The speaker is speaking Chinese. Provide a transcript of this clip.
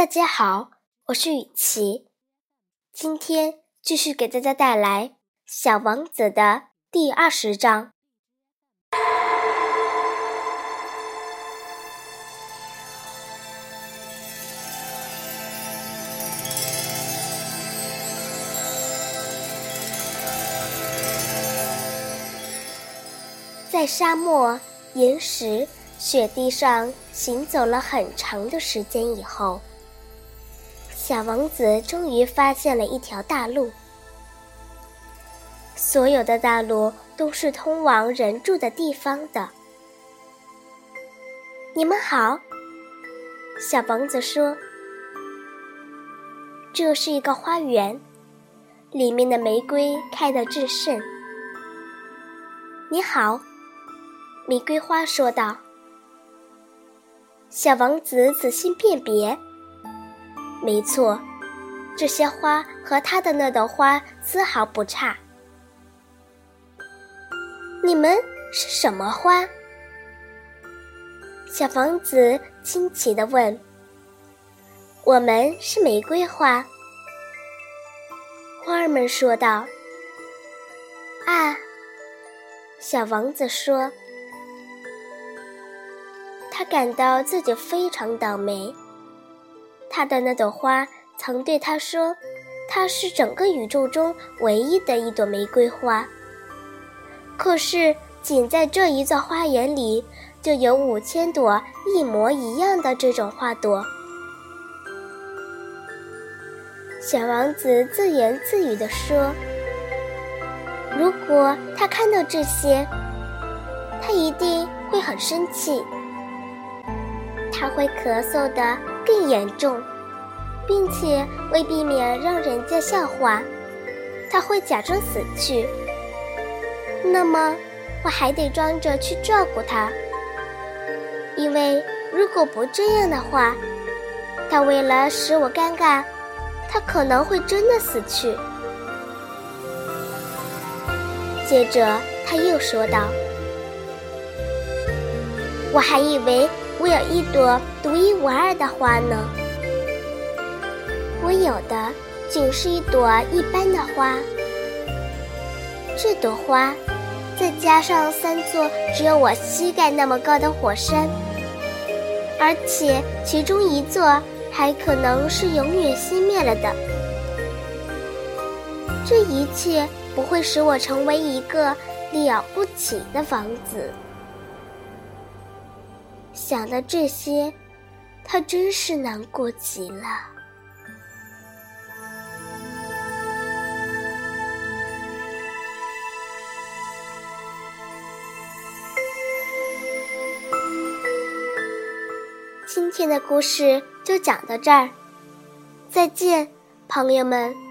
大家好，我是雨琪，今天继续给大家带来《小王子》的第二十章。在沙漠、岩石、雪地上行走了很长的时间以后。小王子终于发现了一条大路。所有的大路都是通往人住的地方的。你们好，小王子说：“这是一个花园，里面的玫瑰开得正盛。”你好，玫瑰花说道。小王子仔细辨别。没错，这些花和他的那朵花丝毫不差。你们是什么花？小王子惊奇地问。“我们是玫瑰花。”花儿们说道。“啊！”小王子说，他感到自己非常倒霉。他的那朵花曾对他说：“它是整个宇宙中唯一的一朵玫瑰花。”可是，仅在这一座花园里，就有五千朵一模一样的这种花朵。小王子自言自语地说：“如果他看到这些，他一定会很生气。他会咳嗽的。”更严重，并且为避免让人家笑话，他会假装死去。那么，我还得装着去照顾他，因为如果不这样的话，他为了使我尴尬，他可能会真的死去。接着，他又说道：“我还以为。”我有一朵独一无二的花呢。我有的仅是一朵一般的花。这朵花，再加上三座只有我膝盖那么高的火山，而且其中一座还可能是永远熄灭了的。这一切不会使我成为一个了不起的王子。想到这些，他真是难过极了。今天的故事就讲到这儿，再见，朋友们。